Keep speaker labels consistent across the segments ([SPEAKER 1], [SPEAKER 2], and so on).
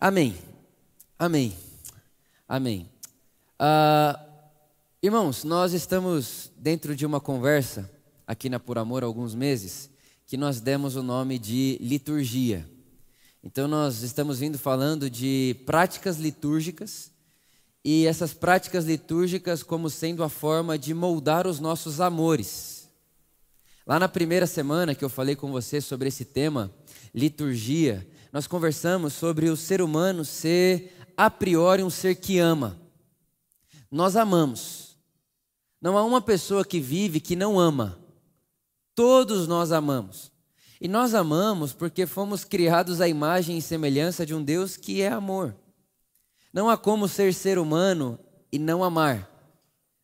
[SPEAKER 1] Amém. Amém. Amém. Uh, irmãos, nós estamos dentro de uma conversa aqui na Por Amor há alguns meses que nós demos o nome de liturgia. Então, nós estamos vindo falando de práticas litúrgicas e essas práticas litúrgicas como sendo a forma de moldar os nossos amores. Lá na primeira semana que eu falei com você sobre esse tema, liturgia, nós conversamos sobre o ser humano ser a priori um ser que ama. Nós amamos. Não há uma pessoa que vive que não ama. Todos nós amamos. E nós amamos porque fomos criados à imagem e semelhança de um Deus que é amor. Não há como ser ser humano e não amar.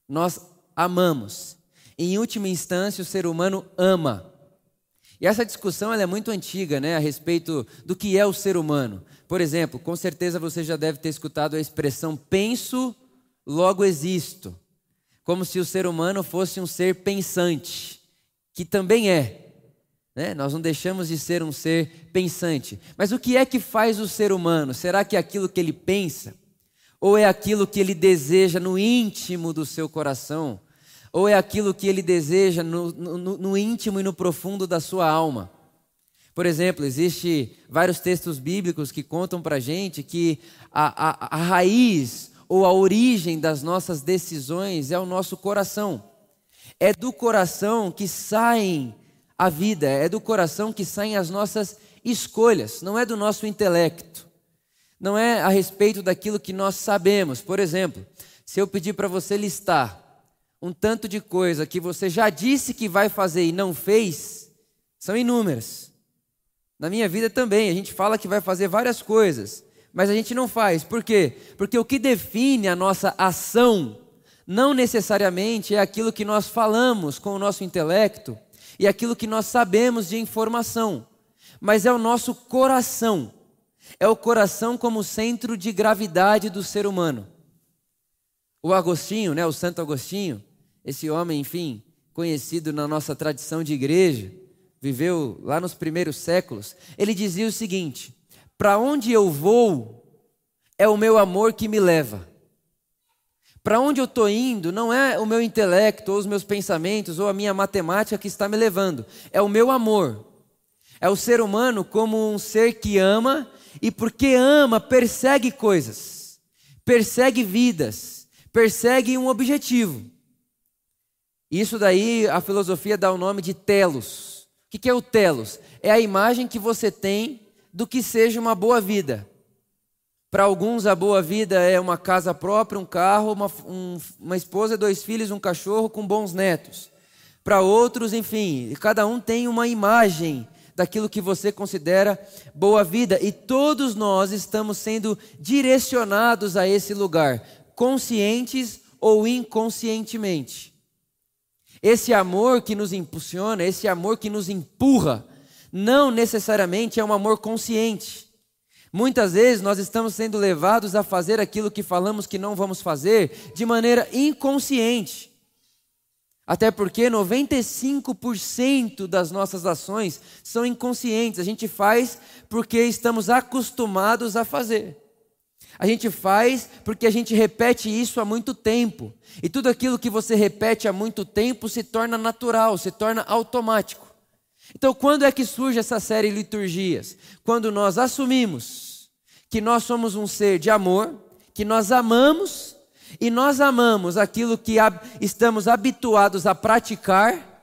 [SPEAKER 1] Nós amamos. Em última instância, o ser humano ama. E essa discussão é muito antiga, né, a respeito do que é o ser humano. Por exemplo, com certeza você já deve ter escutado a expressão penso, logo existo. Como se o ser humano fosse um ser pensante, que também é. Né? Nós não deixamos de ser um ser pensante. Mas o que é que faz o ser humano? Será que é aquilo que ele pensa? Ou é aquilo que ele deseja no íntimo do seu coração? Ou é aquilo que ele deseja no, no, no íntimo e no profundo da sua alma? Por exemplo, existe vários textos bíblicos que contam para gente que a, a, a raiz ou a origem das nossas decisões é o nosso coração. É do coração que saem a vida, é do coração que saem as nossas escolhas, não é do nosso intelecto. Não é a respeito daquilo que nós sabemos. Por exemplo, se eu pedir para você listar um tanto de coisa que você já disse que vai fazer e não fez, são inúmeras. Na minha vida também, a gente fala que vai fazer várias coisas, mas a gente não faz. Por quê? Porque o que define a nossa ação não necessariamente é aquilo que nós falamos com o nosso intelecto e aquilo que nós sabemos de informação, mas é o nosso coração. É o coração como centro de gravidade do ser humano. O Agostinho, né, o Santo Agostinho, esse homem, enfim, conhecido na nossa tradição de igreja, viveu lá nos primeiros séculos, ele dizia o seguinte: Para onde eu vou, é o meu amor que me leva. Para onde eu estou indo, não é o meu intelecto, ou os meus pensamentos, ou a minha matemática que está me levando, é o meu amor. É o ser humano como um ser que ama e, porque ama, persegue coisas, persegue vidas, persegue um objetivo. Isso daí a filosofia dá o nome de telos. O que é o telos? É a imagem que você tem do que seja uma boa vida. Para alguns, a boa vida é uma casa própria, um carro, uma, um, uma esposa, dois filhos, um cachorro com bons netos. Para outros, enfim, cada um tem uma imagem daquilo que você considera boa vida. E todos nós estamos sendo direcionados a esse lugar, conscientes ou inconscientemente. Esse amor que nos impulsiona, esse amor que nos empurra, não necessariamente é um amor consciente. Muitas vezes nós estamos sendo levados a fazer aquilo que falamos que não vamos fazer de maneira inconsciente. Até porque 95% das nossas ações são inconscientes, a gente faz porque estamos acostumados a fazer. A gente faz porque a gente repete isso há muito tempo. E tudo aquilo que você repete há muito tempo se torna natural, se torna automático. Então, quando é que surge essa série Liturgias? Quando nós assumimos que nós somos um ser de amor, que nós amamos, e nós amamos aquilo que estamos habituados a praticar,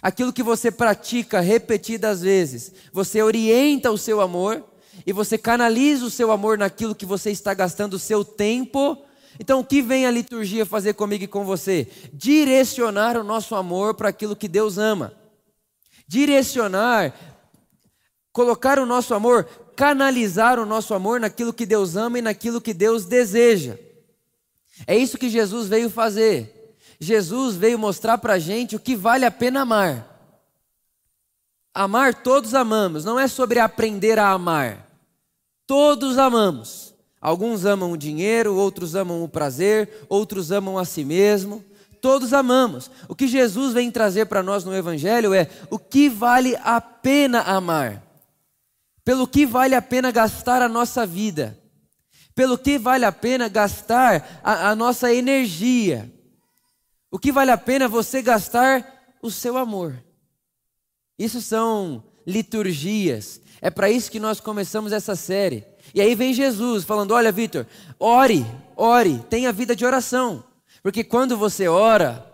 [SPEAKER 1] aquilo que você pratica repetidas vezes, você orienta o seu amor e você canaliza o seu amor naquilo que você está gastando o seu tempo. Então, o que vem a liturgia fazer comigo e com você? Direcionar o nosso amor para aquilo que Deus ama. Direcionar, colocar o nosso amor, canalizar o nosso amor naquilo que Deus ama e naquilo que Deus deseja. É isso que Jesus veio fazer. Jesus veio mostrar para a gente o que vale a pena amar. Amar todos amamos, não é sobre aprender a amar. Todos amamos. Alguns amam o dinheiro, outros amam o prazer, outros amam a si mesmo. Todos amamos. O que Jesus vem trazer para nós no Evangelho é o que vale a pena amar, pelo que vale a pena gastar a nossa vida. Pelo que vale a pena gastar a, a nossa energia? O que vale a pena você gastar o seu amor? Isso são liturgias. É para isso que nós começamos essa série. E aí vem Jesus falando: Olha, Vitor, ore, ore, tenha vida de oração. Porque quando você ora,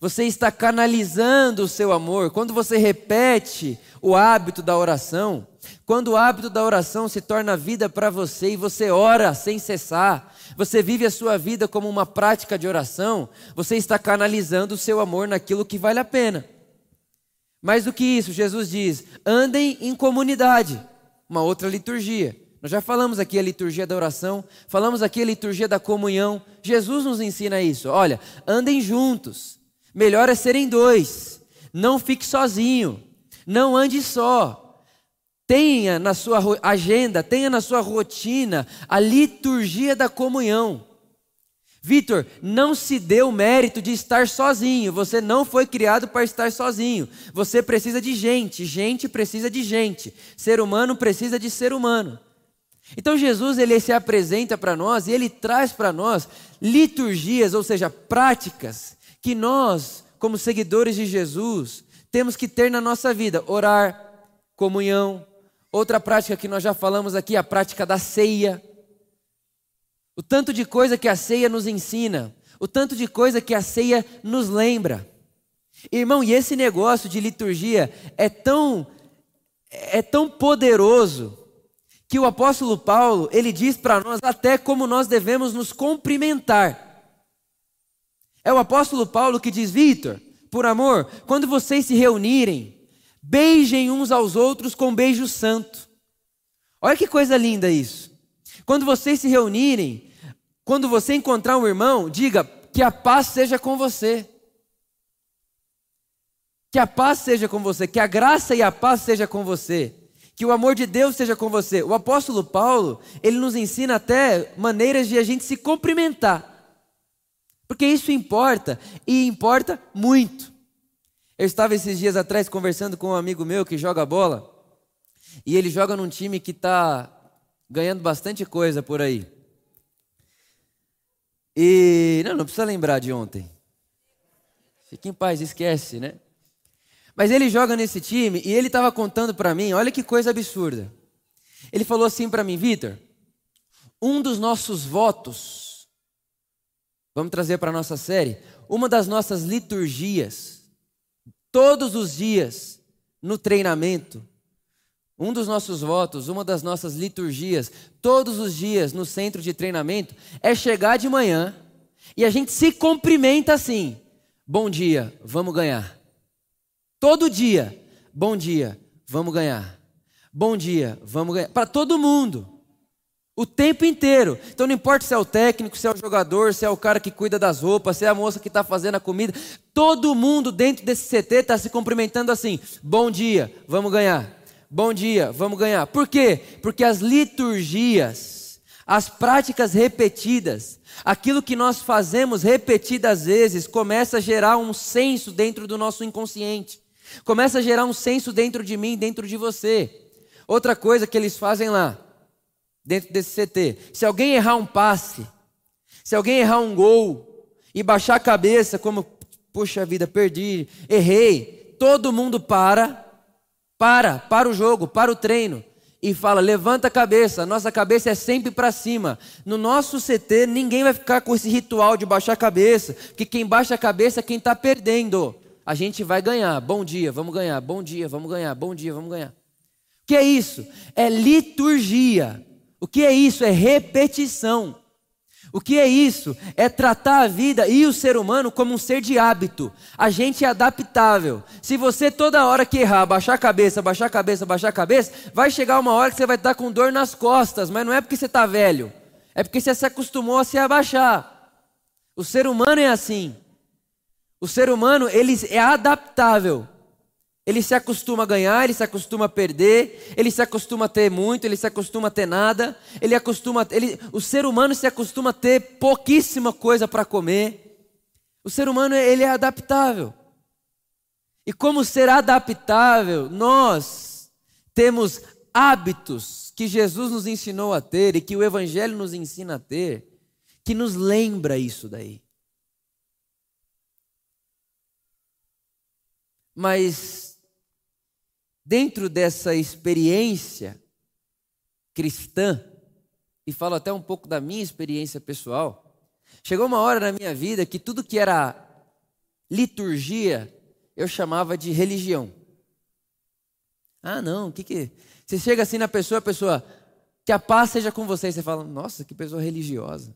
[SPEAKER 1] você está canalizando o seu amor. Quando você repete o hábito da oração, quando o hábito da oração se torna vida para você e você ora sem cessar, você vive a sua vida como uma prática de oração, você está canalizando o seu amor naquilo que vale a pena. Mais do que isso, Jesus diz: andem em comunidade, uma outra liturgia. Nós já falamos aqui a liturgia da oração, falamos aqui a liturgia da comunhão. Jesus nos ensina isso. Olha, andem juntos. Melhor é serem dois. Não fique sozinho. Não ande só. Tenha na sua agenda, tenha na sua rotina a liturgia da comunhão. Vitor, não se dê o mérito de estar sozinho. Você não foi criado para estar sozinho. Você precisa de gente. Gente precisa de gente. Ser humano precisa de ser humano. Então Jesus ele se apresenta para nós e ele traz para nós liturgias, ou seja, práticas que nós, como seguidores de Jesus, temos que ter na nossa vida: orar, comunhão. Outra prática que nós já falamos aqui, a prática da ceia. O tanto de coisa que a ceia nos ensina, o tanto de coisa que a ceia nos lembra. Irmão, e esse negócio de liturgia é tão é tão poderoso que o apóstolo Paulo, ele diz para nós até como nós devemos nos cumprimentar. É o apóstolo Paulo que diz: Vitor, por amor, quando vocês se reunirem, beijem uns aos outros com beijo santo. Olha que coisa linda isso. Quando vocês se reunirem, quando você encontrar um irmão, diga que a paz seja com você. Que a paz seja com você, que a graça e a paz seja com você. Que o amor de Deus seja com você. O apóstolo Paulo, ele nos ensina até maneiras de a gente se cumprimentar. Porque isso importa e importa muito. Eu estava esses dias atrás conversando com um amigo meu que joga bola. E ele joga num time que está ganhando bastante coisa por aí. E não, não precisa lembrar de ontem. Fique em paz, esquece, né? Mas ele joga nesse time e ele estava contando para mim, olha que coisa absurda. Ele falou assim para mim, Vitor, um dos nossos votos, vamos trazer para a nossa série, uma das nossas liturgias, todos os dias, no treinamento, um dos nossos votos, uma das nossas liturgias, todos os dias no centro de treinamento, é chegar de manhã e a gente se cumprimenta assim: bom dia, vamos ganhar. Todo dia, bom dia, vamos ganhar. Bom dia, vamos ganhar. Para todo mundo. O tempo inteiro. Então não importa se é o técnico, se é o jogador, se é o cara que cuida das roupas, se é a moça que está fazendo a comida. Todo mundo dentro desse CT está se cumprimentando assim: bom dia, vamos ganhar. Bom dia, vamos ganhar. Por quê? Porque as liturgias, as práticas repetidas, aquilo que nós fazemos repetidas vezes, começa a gerar um senso dentro do nosso inconsciente. Começa a gerar um senso dentro de mim, dentro de você. Outra coisa que eles fazem lá, dentro desse CT: se alguém errar um passe, se alguém errar um gol e baixar a cabeça, como, puxa vida, perdi, errei, todo mundo para, para, para o jogo, para o treino e fala: levanta a cabeça, nossa cabeça é sempre para cima. No nosso CT, ninguém vai ficar com esse ritual de baixar a cabeça, porque quem baixa a cabeça é quem está perdendo a gente vai ganhar. Bom dia, vamos ganhar. Bom dia, vamos ganhar. Bom dia, vamos ganhar. O que é isso? É liturgia. O que é isso? É repetição. O que é isso? É tratar a vida e o ser humano como um ser de hábito. A gente é adaptável. Se você toda hora que errar, baixar a cabeça, baixar a cabeça, baixar a cabeça, vai chegar uma hora que você vai estar com dor nas costas, mas não é porque você está velho, é porque você se acostumou a se abaixar. O ser humano é assim. O ser humano, ele é adaptável. Ele se acostuma a ganhar, ele se acostuma a perder, ele se acostuma a ter muito, ele se acostuma a ter nada, ele acostuma, ele, o ser humano se acostuma a ter pouquíssima coisa para comer. O ser humano ele é adaptável. E como ser adaptável, nós temos hábitos que Jesus nos ensinou a ter e que o Evangelho nos ensina a ter, que nos lembra isso daí. Mas, dentro dessa experiência cristã, e falo até um pouco da minha experiência pessoal, chegou uma hora na minha vida que tudo que era liturgia eu chamava de religião. Ah, não, o que que. Você chega assim na pessoa, a pessoa, que a paz seja com você, você fala, nossa, que pessoa religiosa.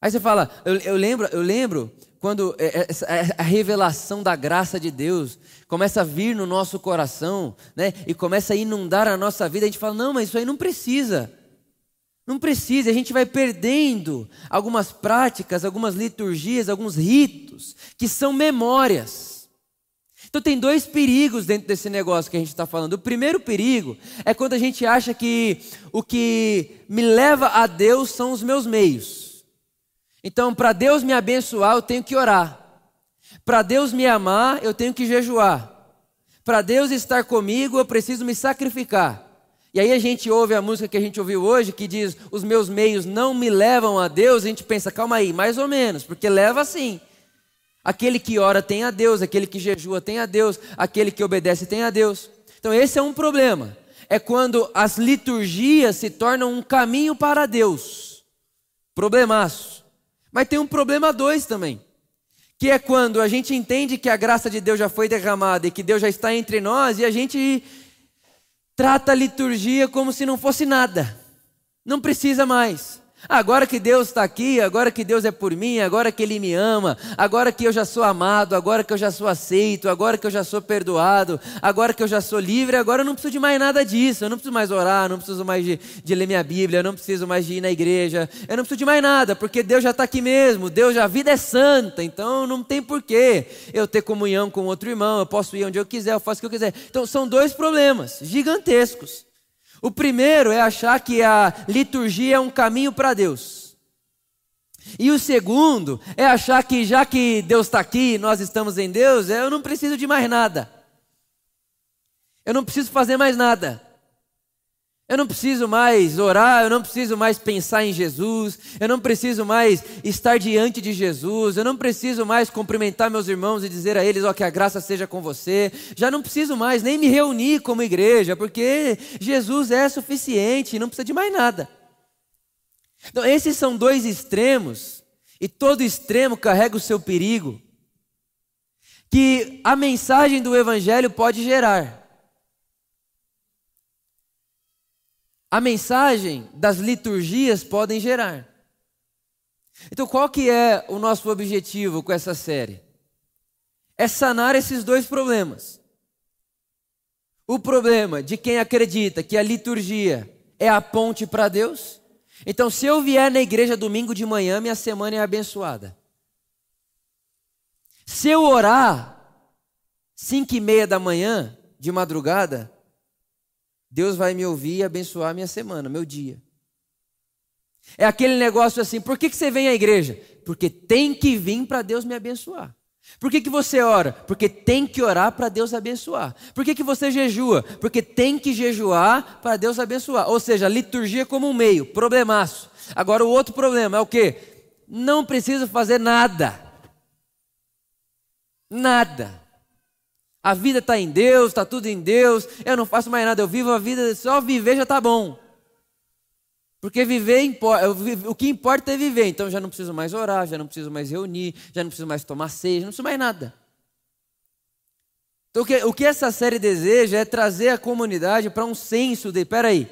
[SPEAKER 1] Aí você fala, eu, eu lembro, eu lembro quando é, é, é, a revelação da graça de Deus começa a vir no nosso coração, né, e começa a inundar a nossa vida, a gente fala, não, mas isso aí não precisa. Não precisa, a gente vai perdendo algumas práticas, algumas liturgias, alguns ritos, que são memórias. Então tem dois perigos dentro desse negócio que a gente está falando. O primeiro perigo é quando a gente acha que o que me leva a Deus são os meus meios. Então, para Deus me abençoar, eu tenho que orar. Para Deus me amar, eu tenho que jejuar. Para Deus estar comigo, eu preciso me sacrificar. E aí a gente ouve a música que a gente ouviu hoje, que diz: Os meus meios não me levam a Deus. A gente pensa, calma aí, mais ou menos, porque leva sim. Aquele que ora tem a Deus, aquele que jejua tem a Deus, aquele que obedece tem a Deus. Então esse é um problema. É quando as liturgias se tornam um caminho para Deus. Problemaço. Mas tem um problema dois também. Que é quando a gente entende que a graça de Deus já foi derramada e que Deus já está entre nós e a gente trata a liturgia como se não fosse nada. Não precisa mais. Agora que Deus está aqui, agora que Deus é por mim, agora que Ele me ama, agora que eu já sou amado, agora que eu já sou aceito, agora que eu já sou perdoado, agora que eu já sou livre, agora eu não preciso de mais nada disso. Eu não preciso mais orar, não preciso mais de, de ler minha Bíblia, eu não preciso mais de ir na igreja, eu não preciso de mais nada, porque Deus já está aqui mesmo. Deus, a vida é santa, então não tem porquê eu ter comunhão com outro irmão, eu posso ir onde eu quiser, eu faço o que eu quiser. Então são dois problemas gigantescos. O primeiro é achar que a liturgia é um caminho para Deus. E o segundo é achar que já que Deus está aqui, nós estamos em Deus, eu não preciso de mais nada. Eu não preciso fazer mais nada. Eu não preciso mais orar, eu não preciso mais pensar em Jesus, eu não preciso mais estar diante de Jesus, eu não preciso mais cumprimentar meus irmãos e dizer a eles, ó, oh, que a graça seja com você. Já não preciso mais nem me reunir como igreja, porque Jesus é suficiente, não precisa de mais nada. Então, esses são dois extremos, e todo extremo carrega o seu perigo, que a mensagem do Evangelho pode gerar. A mensagem das liturgias podem gerar. Então, qual que é o nosso objetivo com essa série? É sanar esses dois problemas. O problema de quem acredita que a liturgia é a ponte para Deus. Então, se eu vier na igreja domingo de manhã, minha semana é abençoada. Se eu orar cinco e meia da manhã, de madrugada, Deus vai me ouvir e abençoar minha semana, meu dia. É aquele negócio assim, por que, que você vem à igreja? Porque tem que vir para Deus me abençoar. Por que, que você ora? Porque tem que orar para Deus abençoar. Por que, que você jejua? Porque tem que jejuar para Deus abençoar. Ou seja, liturgia como um meio, problemaço. Agora o outro problema é o que? Não preciso fazer nada. Nada. A vida está em Deus, está tudo em Deus, eu não faço mais nada, eu vivo a vida, só viver já está bom. Porque viver, o que importa é viver, então já não preciso mais orar, já não preciso mais reunir, já não preciso mais tomar ceia, não preciso mais nada. Então o que, o que essa série deseja é trazer a comunidade para um senso de, peraí,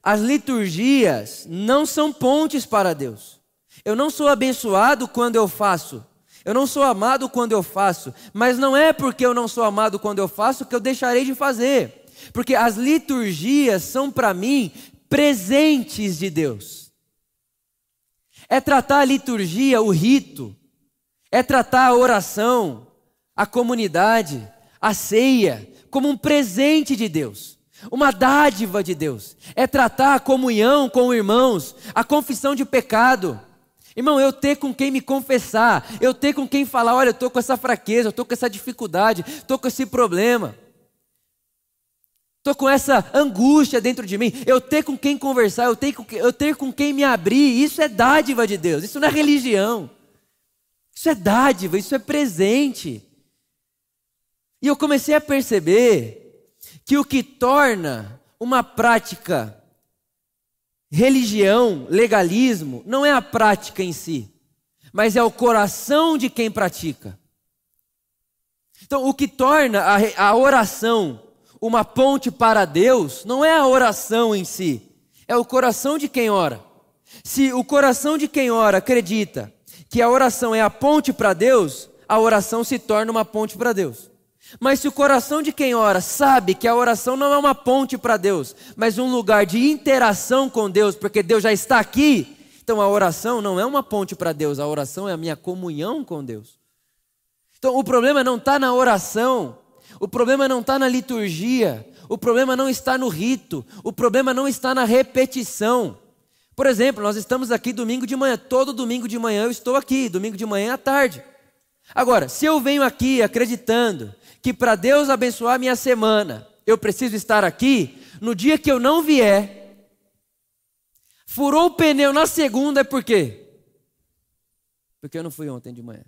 [SPEAKER 1] as liturgias não são pontes para Deus. Eu não sou abençoado quando eu faço eu não sou amado quando eu faço, mas não é porque eu não sou amado quando eu faço que eu deixarei de fazer. Porque as liturgias são para mim presentes de Deus. É tratar a liturgia, o rito, é tratar a oração, a comunidade, a ceia, como um presente de Deus, uma dádiva de Deus. É tratar a comunhão com irmãos, a confissão de pecado Irmão, eu ter com quem me confessar, eu ter com quem falar, olha, eu estou com essa fraqueza, eu estou com essa dificuldade, estou com esse problema. Estou com essa angústia dentro de mim. Eu ter com quem conversar, eu ter, com, eu ter com quem me abrir. Isso é dádiva de Deus. Isso não é religião. Isso é dádiva, isso é presente. E eu comecei a perceber que o que torna uma prática religião, legalismo, não é a prática em si, mas é o coração de quem pratica. Então, o que torna a, a oração uma ponte para Deus não é a oração em si, é o coração de quem ora. Se o coração de quem ora acredita que a oração é a ponte para Deus, a oração se torna uma ponte para Deus. Mas se o coração de quem ora sabe que a oração não é uma ponte para Deus, mas um lugar de interação com Deus, porque Deus já está aqui, então a oração não é uma ponte para Deus, a oração é a minha comunhão com Deus. Então o problema não está na oração, o problema não está na liturgia, o problema não está no rito, o problema não está na repetição. Por exemplo, nós estamos aqui domingo de manhã, todo domingo de manhã eu estou aqui, domingo de manhã à tarde. Agora, se eu venho aqui acreditando que para Deus abençoar minha semana, eu preciso estar aqui, no dia que eu não vier, furou o pneu na segunda, é por quê? Porque eu não fui ontem de manhã.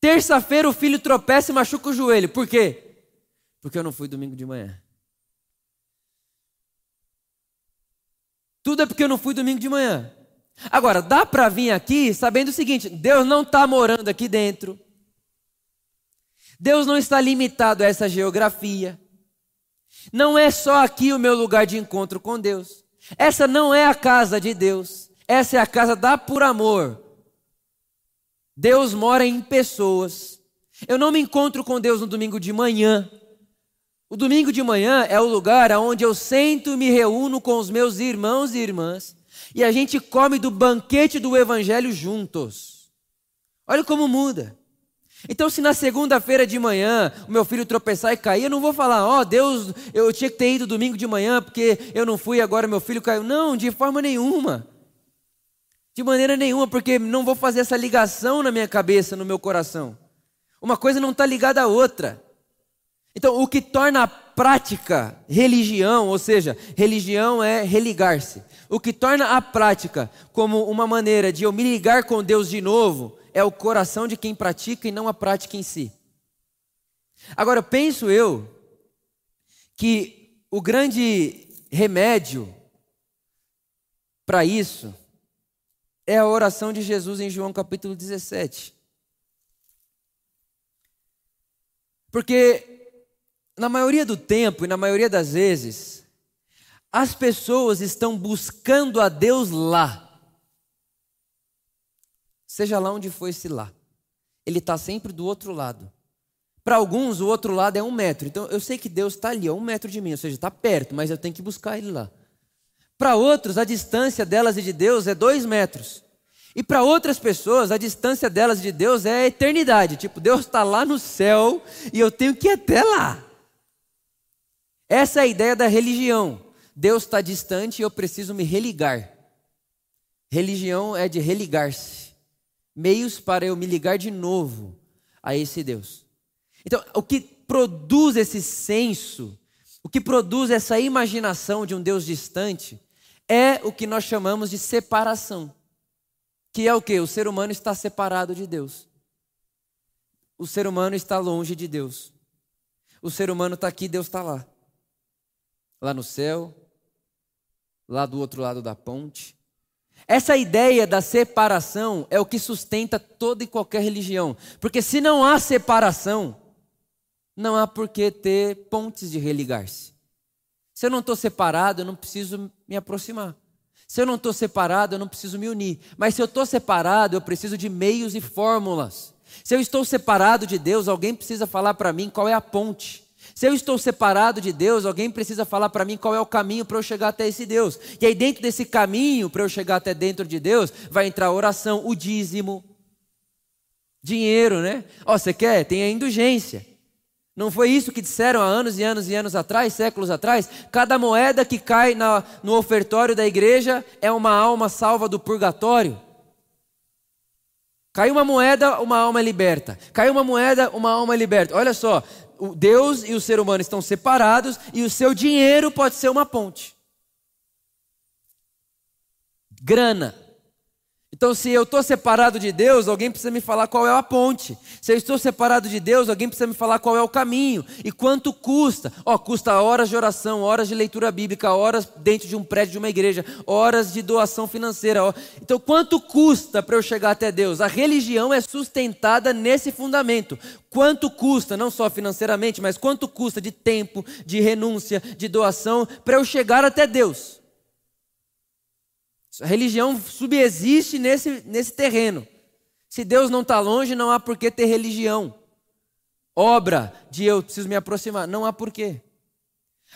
[SPEAKER 1] Terça-feira o filho tropeça e machuca o joelho. Por quê? Porque eu não fui domingo de manhã. Tudo é porque eu não fui domingo de manhã. Agora, dá para vir aqui sabendo o seguinte: Deus não está morando aqui dentro. Deus não está limitado a essa geografia. Não é só aqui o meu lugar de encontro com Deus. Essa não é a casa de Deus. Essa é a casa da por amor. Deus mora em pessoas. Eu não me encontro com Deus no domingo de manhã. O domingo de manhã é o lugar onde eu sento e me reúno com os meus irmãos e irmãs e a gente come do banquete do evangelho juntos. Olha como muda. Então, se na segunda-feira de manhã o meu filho tropeçar e cair, eu não vou falar, ó oh, Deus, eu tinha que ter ido domingo de manhã porque eu não fui, agora meu filho caiu. Não, de forma nenhuma. De maneira nenhuma, porque não vou fazer essa ligação na minha cabeça, no meu coração. Uma coisa não está ligada à outra. Então, o que torna a prática religião, ou seja, religião é religar-se. O que torna a prática como uma maneira de eu me ligar com Deus de novo é o coração de quem pratica e não a prática em si. Agora, penso eu que o grande remédio para isso é a oração de Jesus em João capítulo 17. Porque na maioria do tempo e na maioria das vezes, as pessoas estão buscando a Deus lá. Seja lá onde for esse lá. Ele está sempre do outro lado. Para alguns, o outro lado é um metro. Então, eu sei que Deus está ali, a um metro de mim, ou seja, está perto, mas eu tenho que buscar Ele lá. Para outros, a distância delas e de Deus é dois metros. E para outras pessoas, a distância delas de Deus é a eternidade. Tipo, Deus está lá no céu e eu tenho que ir até lá. Essa é a ideia da religião. Deus está distante e eu preciso me religar. Religião é de religar-se. Meios para eu me ligar de novo a esse Deus. Então, o que produz esse senso, o que produz essa imaginação de um Deus distante, é o que nós chamamos de separação. Que é o que? O ser humano está separado de Deus. O ser humano está longe de Deus. O ser humano está aqui, Deus está lá. Lá no céu, lá do outro lado da ponte. Essa ideia da separação é o que sustenta toda e qualquer religião. Porque se não há separação, não há por que ter pontes de religar-se. Se eu não estou separado, eu não preciso me aproximar. Se eu não estou separado, eu não preciso me unir. Mas se eu estou separado, eu preciso de meios e fórmulas. Se eu estou separado de Deus, alguém precisa falar para mim qual é a ponte. Se eu estou separado de Deus, alguém precisa falar para mim qual é o caminho para eu chegar até esse Deus. E aí, dentro desse caminho, para eu chegar até dentro de Deus, vai entrar a oração, o dízimo, dinheiro, né? Ó, você quer? Tem a indulgência. Não foi isso que disseram há anos e anos e anos atrás, séculos atrás? Cada moeda que cai na, no ofertório da igreja é uma alma salva do purgatório. Caiu uma moeda, uma alma é liberta. Caiu uma moeda, uma alma é liberta. Olha só, Deus e o ser humano estão separados e o seu dinheiro pode ser uma ponte. Grana. Então, se eu estou separado de Deus, alguém precisa me falar qual é a ponte. Se eu estou separado de Deus, alguém precisa me falar qual é o caminho e quanto custa. Ó, oh, custa horas de oração, horas de leitura bíblica, horas dentro de um prédio de uma igreja, horas de doação financeira. Ó. Então, quanto custa para eu chegar até Deus? A religião é sustentada nesse fundamento. Quanto custa, não só financeiramente, mas quanto custa de tempo, de renúncia, de doação para eu chegar até Deus? A religião subexiste nesse, nesse terreno. Se Deus não está longe, não há por que ter religião. Obra de eu preciso me aproximar, não há porquê.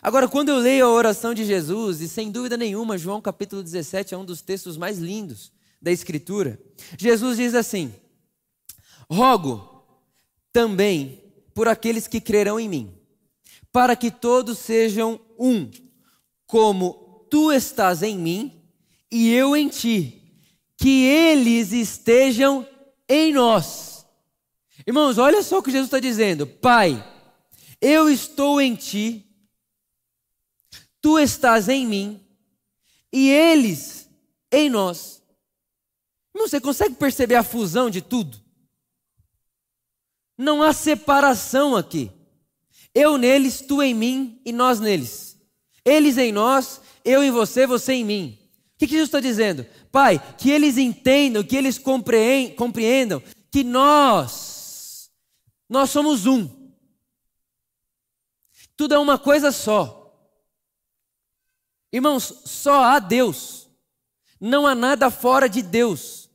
[SPEAKER 1] Agora, quando eu leio a oração de Jesus, e sem dúvida nenhuma, João capítulo 17 é um dos textos mais lindos da Escritura, Jesus diz assim: Rogo também por aqueles que crerão em mim, para que todos sejam um, como tu estás em mim e eu em ti, que eles estejam em nós. Irmãos, olha só o que Jesus está dizendo: Pai, eu estou em ti, tu estás em mim, e eles em nós. Irmão, você consegue perceber a fusão de tudo? Não há separação aqui. Eu neles, tu em mim e nós neles. Eles em nós, eu em você, você em mim. O que, que Jesus está dizendo? Pai, que eles entendam, que eles compreendam que nós, nós somos um. Tudo é uma coisa só. Irmãos, só há Deus. Não há nada fora de Deus.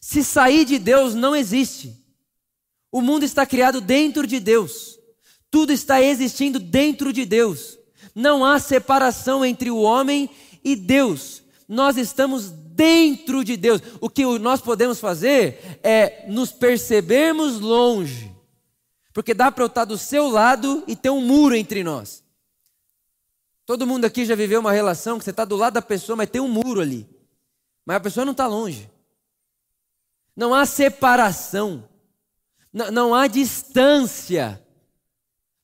[SPEAKER 1] Se sair de Deus, não existe. O mundo está criado dentro de Deus. Tudo está existindo dentro de Deus. Não há separação entre o homem e Deus nós estamos dentro de Deus. O que nós podemos fazer é nos percebermos longe. Porque dá para eu estar do seu lado e ter um muro entre nós. Todo mundo aqui já viveu uma relação que você está do lado da pessoa, mas tem um muro ali. Mas a pessoa não está longe. Não há separação. Não, não há distância.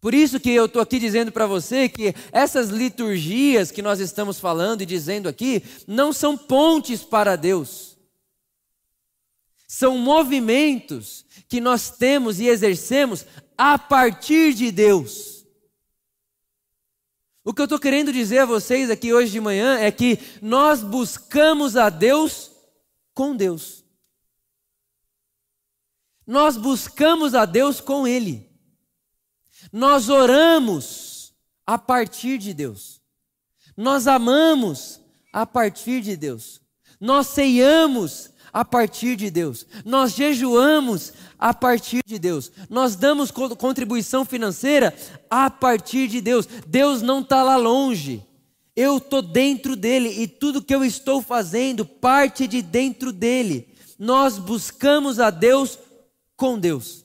[SPEAKER 1] Por isso que eu estou aqui dizendo para você que essas liturgias que nós estamos falando e dizendo aqui não são pontes para Deus. São movimentos que nós temos e exercemos a partir de Deus. O que eu estou querendo dizer a vocês aqui hoje de manhã é que nós buscamos a Deus com Deus. Nós buscamos a Deus com Ele. Nós oramos a partir de Deus. Nós amamos a partir de Deus. Nós ceiamos a partir de Deus. Nós jejuamos a partir de Deus. Nós damos contribuição financeira a partir de Deus. Deus não está lá longe. Eu estou dentro dele e tudo que eu estou fazendo parte de dentro dele. Nós buscamos a Deus com Deus.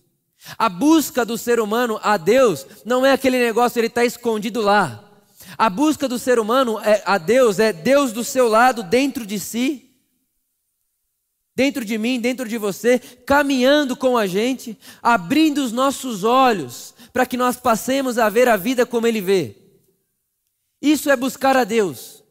[SPEAKER 1] A busca do ser humano a Deus não é aquele negócio, ele está escondido lá. A busca do ser humano é, a Deus é Deus do seu lado, dentro de si, dentro de mim, dentro de você, caminhando com a gente, abrindo os nossos olhos para que nós passemos a ver a vida como Ele vê. Isso é buscar a Deus.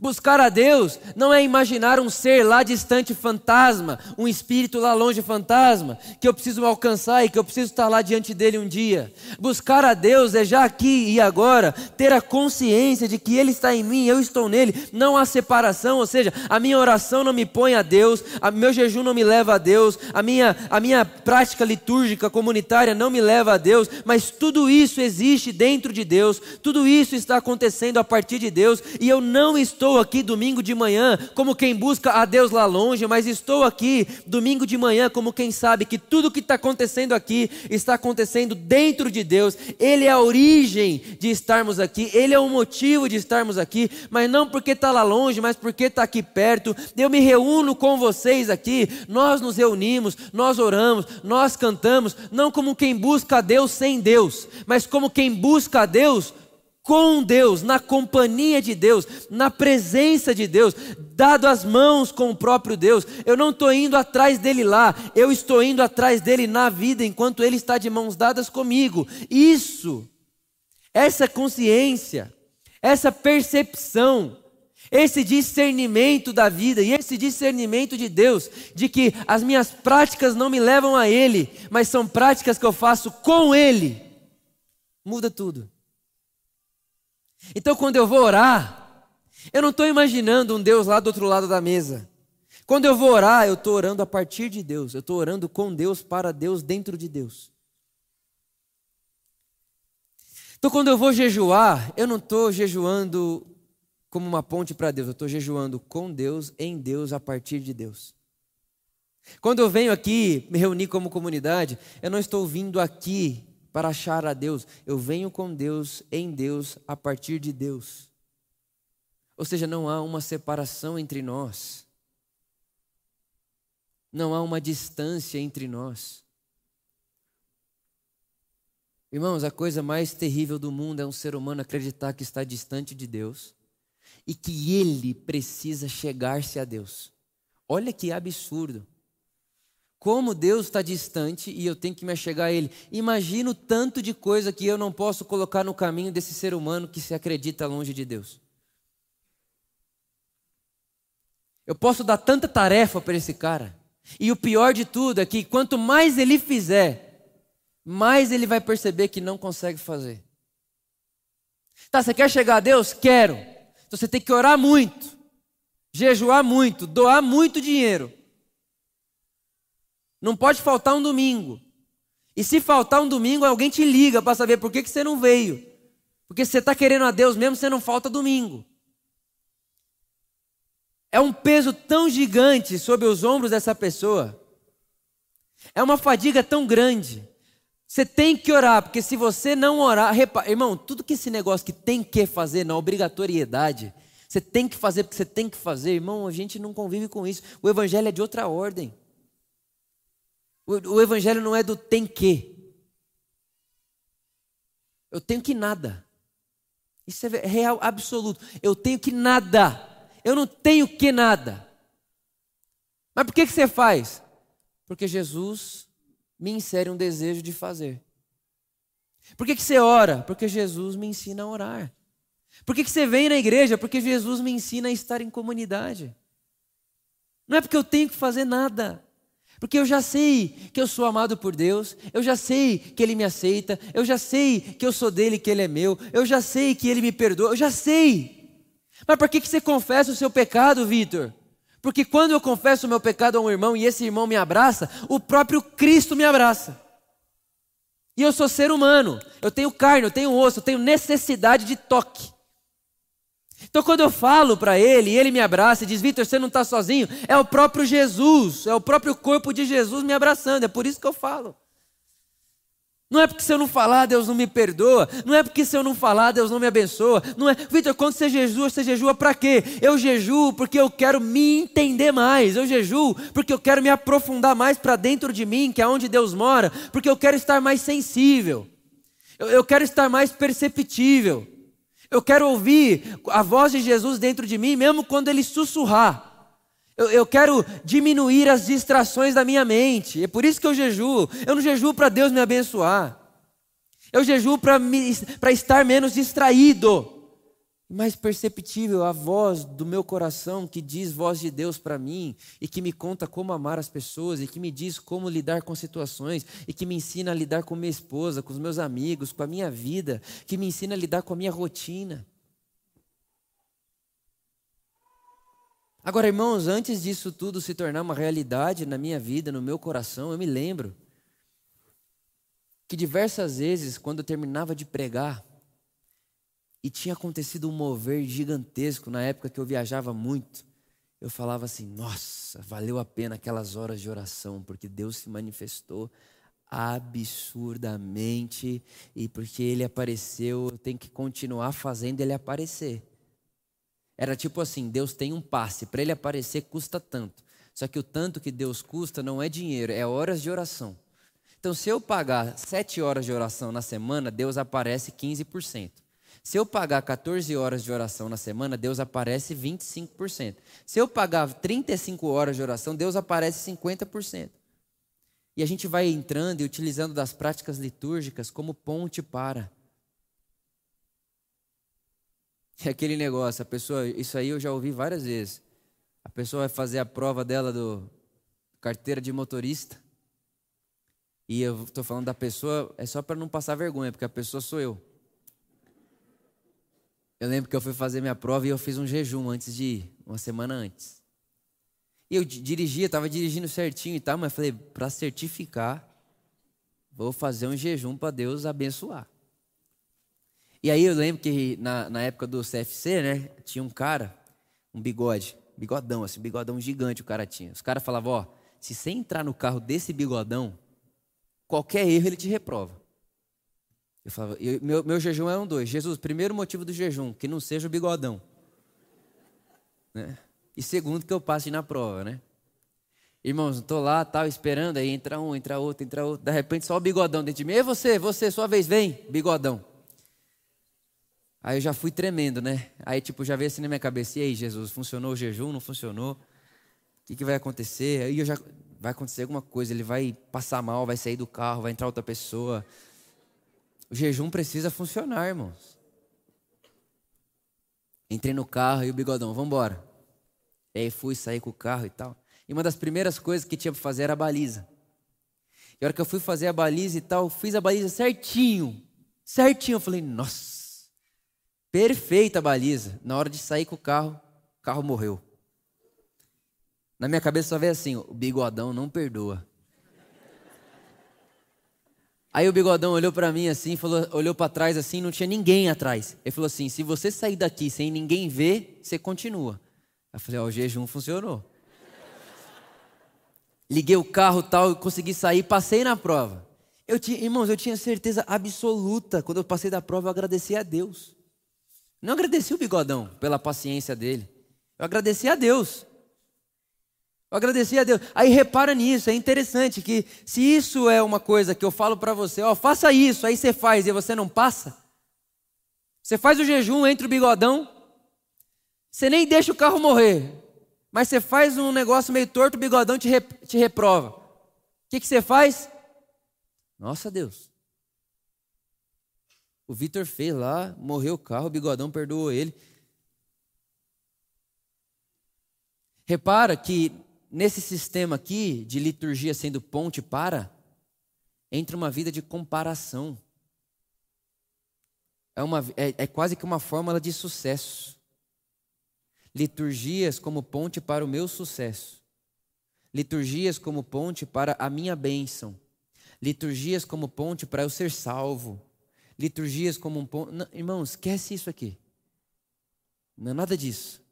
[SPEAKER 1] Buscar a Deus não é imaginar um ser lá distante fantasma, um espírito lá longe fantasma, que eu preciso alcançar e que eu preciso estar lá diante dele um dia. Buscar a Deus é já aqui e agora ter a consciência de que Ele está em mim, eu estou nele. Não há separação, ou seja, a minha oração não me põe a Deus, o meu jejum não me leva a Deus, a minha, a minha prática litúrgica comunitária não me leva a Deus, mas tudo isso existe dentro de Deus, tudo isso está acontecendo a partir de Deus e eu não estou estou aqui domingo de manhã como quem busca a Deus lá longe, mas estou aqui domingo de manhã como quem sabe que tudo que está acontecendo aqui está acontecendo dentro de Deus. Ele é a origem de estarmos aqui, Ele é o motivo de estarmos aqui, mas não porque está lá longe, mas porque está aqui perto. Eu me reúno com vocês aqui, nós nos reunimos, nós oramos, nós cantamos, não como quem busca a Deus sem Deus, mas como quem busca a Deus com Deus, na companhia de Deus, na presença de Deus, dado as mãos com o próprio Deus. Eu não estou indo atrás dele lá, eu estou indo atrás dele na vida enquanto ele está de mãos dadas comigo. Isso, essa consciência, essa percepção, esse discernimento da vida e esse discernimento de Deus, de que as minhas práticas não me levam a Ele, mas são práticas que eu faço com Ele, muda tudo. Então, quando eu vou orar, eu não estou imaginando um Deus lá do outro lado da mesa. Quando eu vou orar, eu estou orando a partir de Deus, eu estou orando com Deus, para Deus, dentro de Deus. Então, quando eu vou jejuar, eu não estou jejuando como uma ponte para Deus, eu estou jejuando com Deus, em Deus, a partir de Deus. Quando eu venho aqui me reunir como comunidade, eu não estou vindo aqui para achar a Deus. Eu venho com Deus, em Deus, a partir de Deus. Ou seja, não há uma separação entre nós. Não há uma distância entre nós. Irmãos, a coisa mais terrível do mundo é um ser humano acreditar que está distante de Deus e que ele precisa chegar-se a Deus. Olha que absurdo. Como Deus está distante e eu tenho que me achegar a Ele. Imagina o tanto de coisa que eu não posso colocar no caminho desse ser humano que se acredita longe de Deus. Eu posso dar tanta tarefa para esse cara. E o pior de tudo é que quanto mais ele fizer, mais ele vai perceber que não consegue fazer. Tá, você quer chegar a Deus? Quero. Então você tem que orar muito, jejuar muito, doar muito dinheiro. Não pode faltar um domingo. E se faltar um domingo, alguém te liga para saber por que, que você não veio. Porque você está querendo a Deus mesmo, você não falta domingo. É um peso tão gigante sobre os ombros dessa pessoa. É uma fadiga tão grande. Você tem que orar, porque se você não orar, repara, irmão, tudo que esse negócio que tem que fazer na obrigatoriedade, você tem que fazer porque você tem que fazer, irmão, a gente não convive com isso. O evangelho é de outra ordem. O, evangelho não é do tem que. Eu tenho que nada. Isso é real absoluto. Eu tenho que nada. Eu não tenho que nada. Mas por que, que você faz? Porque Jesus me insere um desejo de fazer. Por que, que você ora? Porque Jesus me ensina a orar. Por que, que você vem na igreja? Porque Jesus me ensina a estar em comunidade. Não é porque eu tenho que fazer nada. Porque eu já sei que eu sou amado por Deus, eu já sei que Ele me aceita, eu já sei que eu sou dele, que Ele é meu, eu já sei que Ele me perdoa, eu já sei. Mas por que, que você confessa o seu pecado, Vitor? Porque quando eu confesso o meu pecado a um irmão e esse irmão me abraça, o próprio Cristo me abraça. E eu sou ser humano, eu tenho carne, eu tenho osso, eu tenho necessidade de toque. Então, quando eu falo para ele, ele me abraça e diz: Vitor, você não está sozinho, é o próprio Jesus, é o próprio corpo de Jesus me abraçando, é por isso que eu falo. Não é porque se eu não falar, Deus não me perdoa. Não é porque se eu não falar, Deus não me abençoa. Não é, Vitor, quando você jejua, você jejua para quê? Eu jejuo porque eu quero me entender mais. Eu jejuo porque eu quero me aprofundar mais para dentro de mim, que é onde Deus mora. Porque eu quero estar mais sensível. Eu, eu quero estar mais perceptível. Eu quero ouvir a voz de Jesus dentro de mim, mesmo quando ele sussurrar. Eu, eu, quero diminuir as distrações da minha mente. É por isso que eu jejuo. Eu não jejuo para Deus me abençoar. Eu jejuo para estar menos distraído mais perceptível a voz do meu coração que diz voz de Deus para mim e que me conta como amar as pessoas e que me diz como lidar com situações e que me ensina a lidar com minha esposa, com os meus amigos, com a minha vida, que me ensina a lidar com a minha rotina. Agora, irmãos, antes disso tudo se tornar uma realidade na minha vida, no meu coração, eu me lembro que diversas vezes, quando eu terminava de pregar, e tinha acontecido um mover gigantesco na época que eu viajava muito. Eu falava assim: nossa, valeu a pena aquelas horas de oração, porque Deus se manifestou absurdamente e porque ele apareceu, eu tenho que continuar fazendo ele aparecer. Era tipo assim: Deus tem um passe, para ele aparecer custa tanto. Só que o tanto que Deus custa não é dinheiro, é horas de oração. Então, se eu pagar sete horas de oração na semana, Deus aparece 15%. Se eu pagar 14 horas de oração na semana, Deus aparece 25%. Se eu pagar 35 horas de oração, Deus aparece 50%. E a gente vai entrando e utilizando das práticas litúrgicas como ponte para. É aquele negócio, a pessoa, isso aí eu já ouvi várias vezes. A pessoa vai fazer a prova dela do carteira de motorista. E eu estou falando da pessoa, é só para não passar vergonha, porque a pessoa sou eu. Eu lembro que eu fui fazer minha prova e eu fiz um jejum antes de ir, uma semana antes. E eu dirigia, estava dirigindo certinho e tal, mas falei, para certificar, vou fazer um jejum para Deus abençoar. E aí eu lembro que na, na época do CFC, né, tinha um cara, um bigode, bigodão, assim, bigodão gigante o cara tinha. Os caras falavam, ó, se você entrar no carro desse bigodão, qualquer erro ele te reprova. Eu falava, eu, meu, meu jejum eram dois. Jesus, primeiro motivo do jejum, que não seja o bigodão. Né? E segundo, que eu passe na prova, né? Irmãos, estou lá, tal, esperando, aí entra um, entra outro, entra outro. De repente, só o bigodão dentro de mim. E você, você, sua vez, vem, bigodão. Aí eu já fui tremendo, né? Aí, tipo, já veio assim na minha cabeça: e aí, Jesus, funcionou o jejum? Não funcionou? O que, que vai acontecer? Aí eu já. Vai acontecer alguma coisa, ele vai passar mal, vai sair do carro, vai entrar outra pessoa. O jejum precisa funcionar, irmãos. Entrei no carro e o bigodão, vamos embora. E aí fui sair com o carro e tal. E uma das primeiras coisas que tinha para fazer era a baliza. E a hora que eu fui fazer a baliza e tal, fiz a baliza certinho. Certinho. Eu falei, nossa Perfeita a baliza. Na hora de sair com o carro, o carro morreu. Na minha cabeça só veio assim: o bigodão não perdoa. Aí o bigodão olhou para mim assim, falou, olhou para trás assim, não tinha ninguém atrás. Ele falou assim: se você sair daqui sem ninguém ver, você continua. Eu falei: ó, o jejum funcionou. Liguei o carro tal, consegui sair, passei na prova. Eu tinha, irmãos, eu tinha certeza absoluta quando eu passei da prova, eu agradeci a Deus. Não agradeci o bigodão pela paciência dele. Eu agradeci a Deus. Eu agradeci a Deus. Aí repara nisso, é interessante que se isso é uma coisa que eu falo para você, ó, faça isso, aí você faz e você não passa. Você faz o jejum entre o bigodão, você nem deixa o carro morrer, mas você faz um negócio meio torto, o bigodão te, te reprova. O que, que você faz? Nossa Deus, o Vitor fez lá, morreu o carro, o bigodão perdoou ele. Repara que nesse sistema aqui de liturgia sendo ponte para, entra uma vida de comparação. É, uma, é, é quase que uma fórmula de sucesso. Liturgias como ponte para o meu sucesso. Liturgias como ponte para a minha bênção. Liturgias como ponte para eu ser salvo liturgias como um ponto. Irmão, esquece isso aqui. Não é nada disso.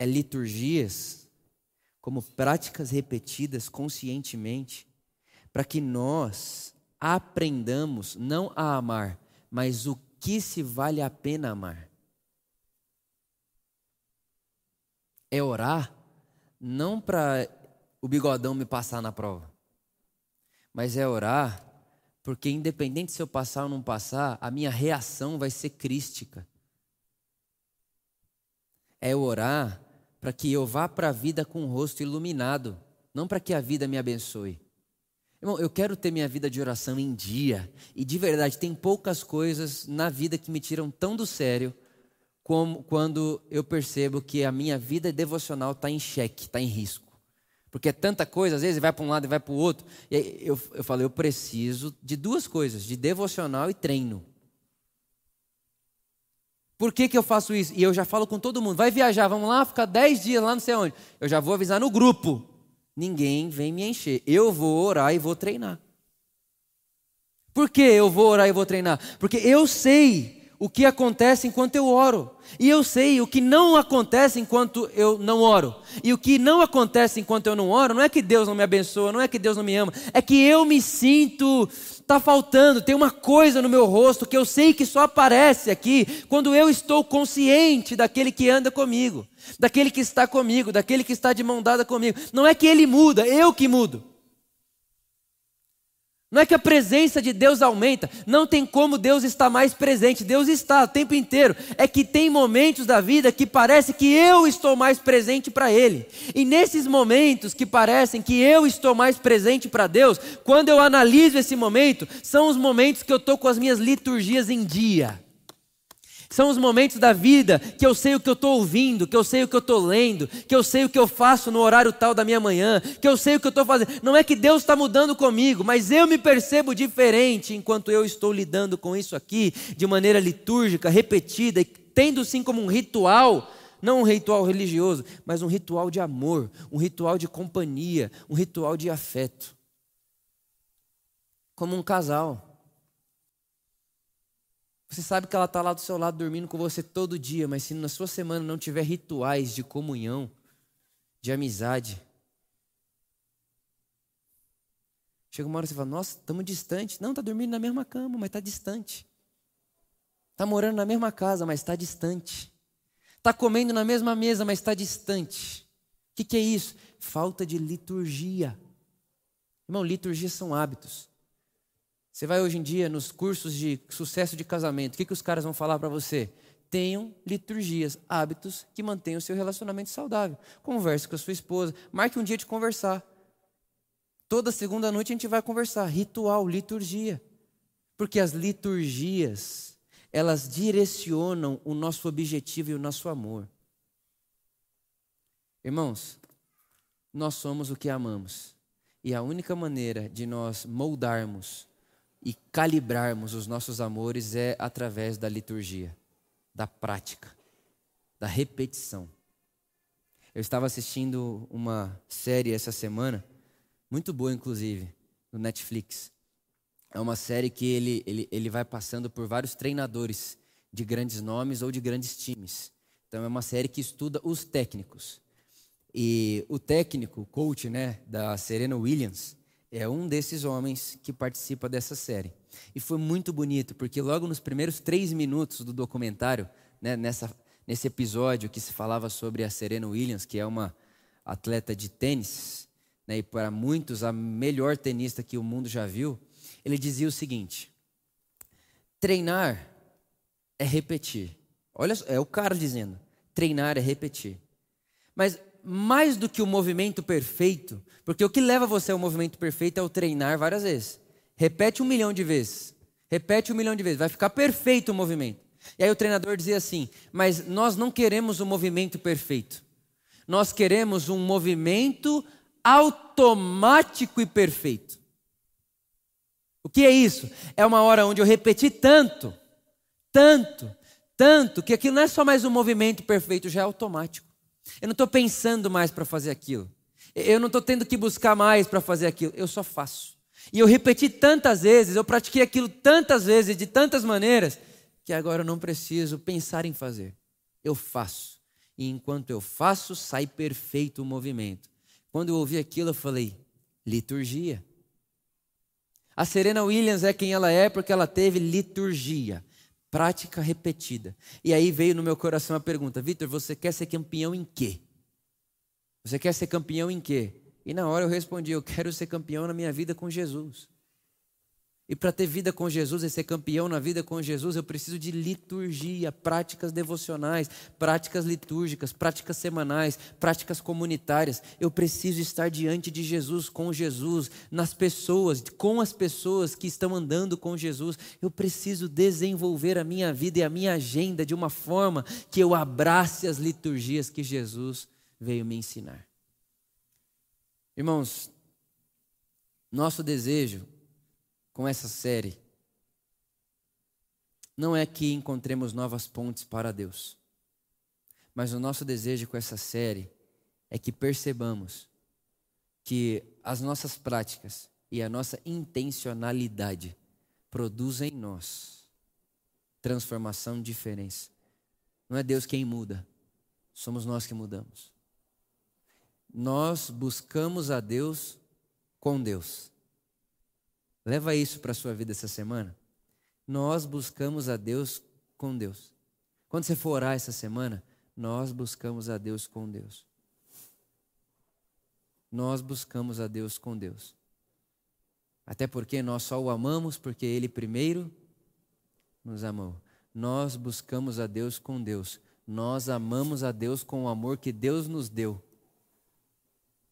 [SPEAKER 1] É liturgias como práticas repetidas conscientemente, para que nós aprendamos não a amar, mas o que se vale a pena amar. É orar não para o bigodão me passar na prova, mas é orar porque independente se eu passar ou não passar, a minha reação vai ser crística. É orar para que eu vá para a vida com o rosto iluminado, não para que a vida me abençoe. Irmão, eu quero ter minha vida de oração em dia. E de verdade, tem poucas coisas na vida que me tiram tão do sério como quando eu percebo que a minha vida devocional está em xeque, está em risco. Porque é tanta coisa, às vezes vai para um lado e vai para o outro. E eu, eu falei, eu preciso de duas coisas, de devocional e treino. Por que, que eu faço isso? E eu já falo com todo mundo, vai viajar, vamos lá, ficar dez dias lá não sei onde. Eu já vou avisar no grupo. Ninguém vem me encher. Eu vou orar e vou treinar. Por que eu vou orar e vou treinar? Porque eu sei o que acontece enquanto eu oro. E eu sei o que não acontece enquanto eu não oro. E o que não acontece enquanto eu não oro, não é que Deus não me abençoa, não é que Deus não me ama, é que eu me sinto está faltando, tem uma coisa no meu rosto que eu sei que só aparece aqui quando eu estou consciente daquele que anda comigo, daquele que está comigo, daquele que está de mão dada comigo. Não é que ele muda, eu que mudo. Não é que a presença de Deus aumenta, não tem como Deus estar mais presente, Deus está o tempo inteiro. É que tem momentos da vida que parece que eu estou mais presente para Ele. E nesses momentos que parecem que eu estou mais presente para Deus, quando eu analiso esse momento, são os momentos que eu estou com as minhas liturgias em dia. São os momentos da vida que eu sei o que eu estou ouvindo, que eu sei o que eu estou lendo, que eu sei o que eu faço no horário tal da minha manhã, que eu sei o que eu estou fazendo. Não é que Deus está mudando comigo, mas eu me percebo diferente enquanto eu estou lidando com isso aqui de maneira litúrgica, repetida, e tendo sim como um ritual. Não um ritual religioso, mas um ritual de amor, um ritual de companhia, um ritual de afeto. Como um casal. Você sabe que ela está lá do seu lado dormindo com você todo dia, mas se na sua semana não tiver rituais de comunhão, de amizade, chega uma hora você fala: Nossa, estamos distantes. Não, está dormindo na mesma cama, mas está distante. Está morando na mesma casa, mas está distante. Está comendo na mesma mesa, mas está distante. O que, que é isso? Falta de liturgia. Irmão, liturgia são hábitos. Você vai hoje em dia nos cursos de sucesso de casamento, o que, que os caras vão falar para você? Tenham liturgias, hábitos que mantenham o seu relacionamento saudável. Converse com a sua esposa, marque um dia de conversar. Toda segunda noite a gente vai conversar. Ritual, liturgia. Porque as liturgias, elas direcionam o nosso objetivo e o nosso amor. Irmãos, nós somos o que amamos. E a única maneira de nós moldarmos e calibrarmos os nossos amores é através da liturgia, da prática, da repetição. Eu estava assistindo uma série essa semana, muito boa inclusive, no Netflix. É uma série que ele, ele, ele vai passando por vários treinadores de grandes nomes ou de grandes times. Então é uma série que estuda os técnicos. E o técnico, o coach, né, da Serena Williams, é um desses homens que participa dessa série. E foi muito bonito, porque logo nos primeiros três minutos do documentário, né, nessa, nesse episódio que se falava sobre a Serena Williams, que é uma atleta de tênis, né, e para muitos a melhor tenista que o mundo já viu, ele dizia o seguinte: treinar é repetir. Olha, é o cara dizendo: treinar é repetir. Mas mais do que o movimento perfeito, porque o que leva você ao movimento perfeito é o treinar várias vezes. Repete um milhão de vezes. Repete um milhão de vezes. Vai ficar perfeito o movimento. E aí o treinador dizia assim: Mas nós não queremos o um movimento perfeito. Nós queremos um movimento automático e perfeito. O que é isso? É uma hora onde eu repeti tanto, tanto, tanto, que aquilo não é só mais um movimento perfeito, já é automático. Eu não estou pensando mais para fazer aquilo. Eu não estou tendo que buscar mais para fazer aquilo. Eu só faço. E eu repeti tantas vezes, eu pratiquei aquilo tantas vezes, de tantas maneiras, que agora eu não preciso pensar em fazer. Eu faço. E enquanto eu faço, sai perfeito o movimento. Quando eu ouvi aquilo, eu falei: liturgia. A Serena Williams é quem ela é porque ela teve liturgia prática repetida. E aí veio no meu coração a pergunta: Vitor, você quer ser campeão em quê? Você quer ser campeão em quê? E na hora eu respondi: Eu quero ser campeão na minha vida com Jesus. E para ter vida com Jesus e ser campeão na vida com Jesus, eu preciso de liturgia, práticas devocionais, práticas litúrgicas, práticas semanais, práticas comunitárias. Eu preciso estar diante de Jesus, com Jesus, nas pessoas, com as pessoas que estão andando com Jesus. Eu preciso desenvolver a minha vida e a minha agenda de uma forma que eu abrace as liturgias que Jesus veio me ensinar. Irmãos, nosso desejo com essa série não é que encontremos novas pontes para Deus, mas o nosso desejo com essa série é que percebamos que as nossas práticas e a nossa intencionalidade produzem em nós transformação e diferença. Não é Deus quem muda, somos nós que mudamos. Nós buscamos a Deus com Deus. Leva isso para a sua vida essa semana. Nós buscamos a Deus com Deus. Quando você for orar essa semana, nós buscamos a Deus com Deus. Nós buscamos a Deus com Deus. Até porque nós só o amamos porque ele primeiro nos amou. Nós buscamos a Deus com Deus. Nós amamos a Deus com o amor que Deus nos deu.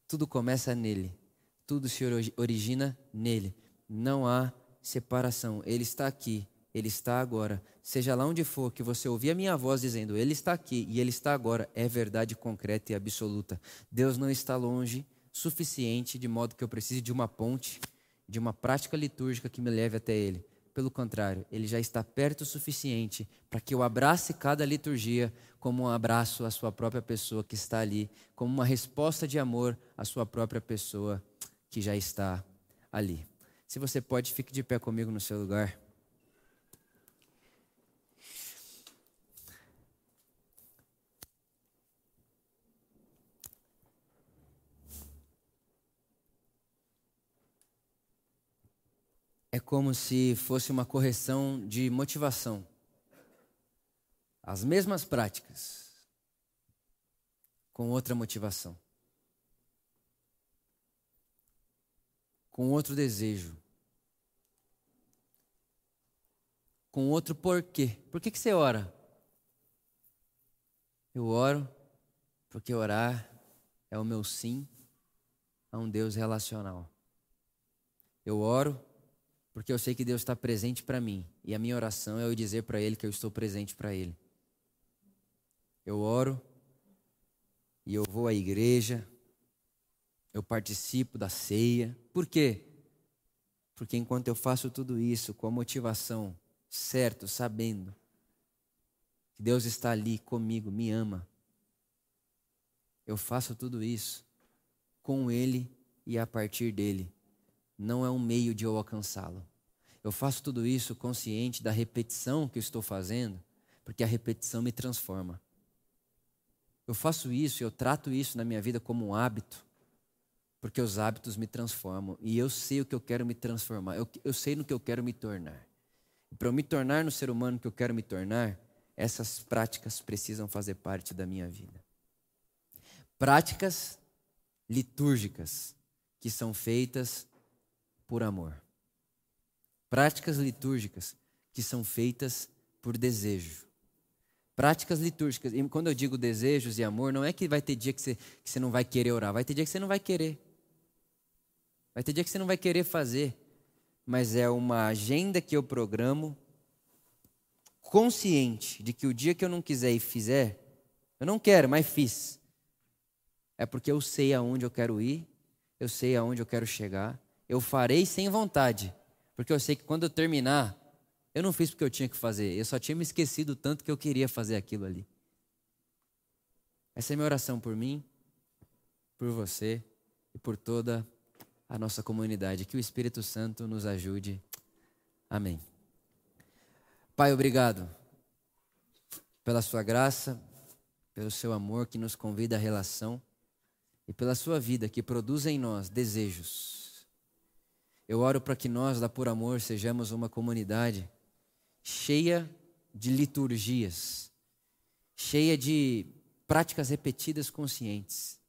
[SPEAKER 1] Tudo começa nele. Tudo se origina nele. Não há separação. Ele está aqui. Ele está agora. Seja lá onde for que você ouvir a minha voz dizendo, Ele está aqui e Ele está agora, é verdade concreta e absoluta. Deus não está longe suficiente de modo que eu precise de uma ponte, de uma prática litúrgica que me leve até Ele. Pelo contrário, Ele já está perto o suficiente para que eu abrace cada liturgia como um abraço à sua própria pessoa que está ali, como uma resposta de amor à sua própria pessoa que já está ali. Se você pode, fique de pé comigo no seu lugar. é como se fosse uma correção de motivação. As mesmas práticas, com outra motivação, com outro desejo, com outro porquê. Por que, que você ora? Eu oro porque orar é o meu sim a um Deus relacional. Eu oro porque eu sei que Deus está presente para mim. E a minha oração é eu dizer para Ele que eu estou presente para Ele. Eu oro e eu vou à igreja, eu participo da ceia. Por quê? Porque enquanto eu faço tudo isso com a motivação, certo, sabendo que Deus está ali comigo, me ama, eu faço tudo isso com Ele e a partir dele não é um meio de eu alcançá-lo. Eu faço tudo isso consciente da repetição que eu estou fazendo, porque a repetição me transforma. Eu faço isso, eu trato isso na minha vida como um hábito, porque os hábitos me transformam. E eu sei o que eu quero me transformar, eu, eu sei no que eu quero me tornar. Para eu me tornar no ser humano que eu quero me tornar, essas práticas precisam fazer parte da minha vida. Práticas litúrgicas que são feitas por amor. Práticas litúrgicas que são feitas por desejo. Práticas litúrgicas, e quando eu digo desejos e amor, não é que vai ter dia que você, que você não vai querer orar, vai ter dia que você não vai querer. Vai ter dia que você não vai querer fazer. Mas é uma agenda que eu programo, consciente de que o dia que eu não quiser e fizer, eu não quero, mas fiz. É porque eu sei aonde eu quero ir, eu sei aonde eu quero chegar, eu farei sem vontade, porque eu sei que quando eu terminar, eu não fiz porque eu tinha que fazer, eu só tinha me esquecido tanto que eu queria fazer aquilo ali. Essa é a minha oração por mim, por você e por toda a nossa comunidade. Que o Espírito Santo nos ajude. Amém. Pai, obrigado pela Sua graça, pelo Seu amor que nos convida à relação e pela Sua vida que produz em nós desejos eu oro para que nós, da Por Amor, sejamos uma comunidade cheia de liturgias, cheia de práticas repetidas conscientes,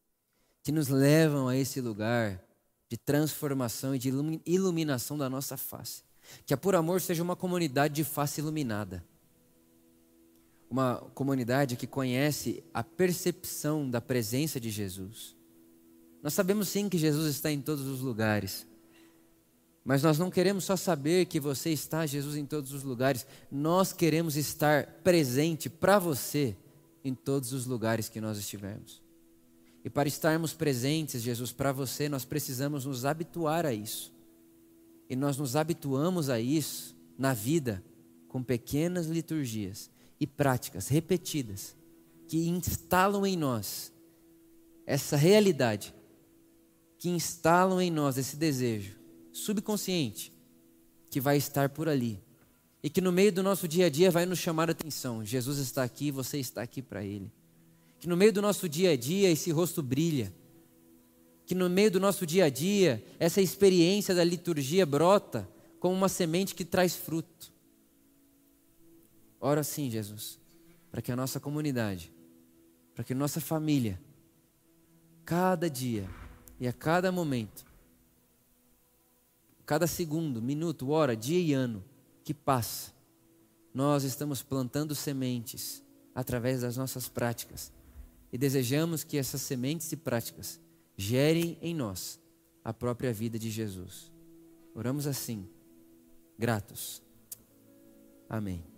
[SPEAKER 1] que nos levam a esse lugar de transformação e de iluminação da nossa face. Que a Por Amor seja uma comunidade de face iluminada. Uma comunidade que conhece a percepção da presença de Jesus. Nós sabemos sim que Jesus está em todos os lugares. Mas nós não queremos só saber que você está, Jesus, em todos os lugares. Nós queremos estar presente para você em todos os lugares que nós estivermos. E para estarmos presentes, Jesus, para você, nós precisamos nos habituar a isso. E nós nos habituamos a isso na vida com pequenas liturgias e práticas repetidas que instalam em nós essa realidade, que instalam em nós esse desejo subconsciente que vai estar por ali e que no meio do nosso dia a dia vai nos chamar a atenção. Jesus está aqui, você está aqui para Ele. Que no meio do nosso dia a dia esse rosto brilha. Que no meio do nosso dia a dia essa experiência da liturgia brota como uma semente que traz fruto. Ora sim, Jesus, para que a nossa comunidade, para que a nossa família, cada dia e a cada momento, cada segundo, minuto, hora, dia e ano que passa, nós estamos plantando sementes através das nossas práticas e desejamos que essas sementes e práticas gerem em nós a própria vida de Jesus. Oramos assim, gratos. Amém.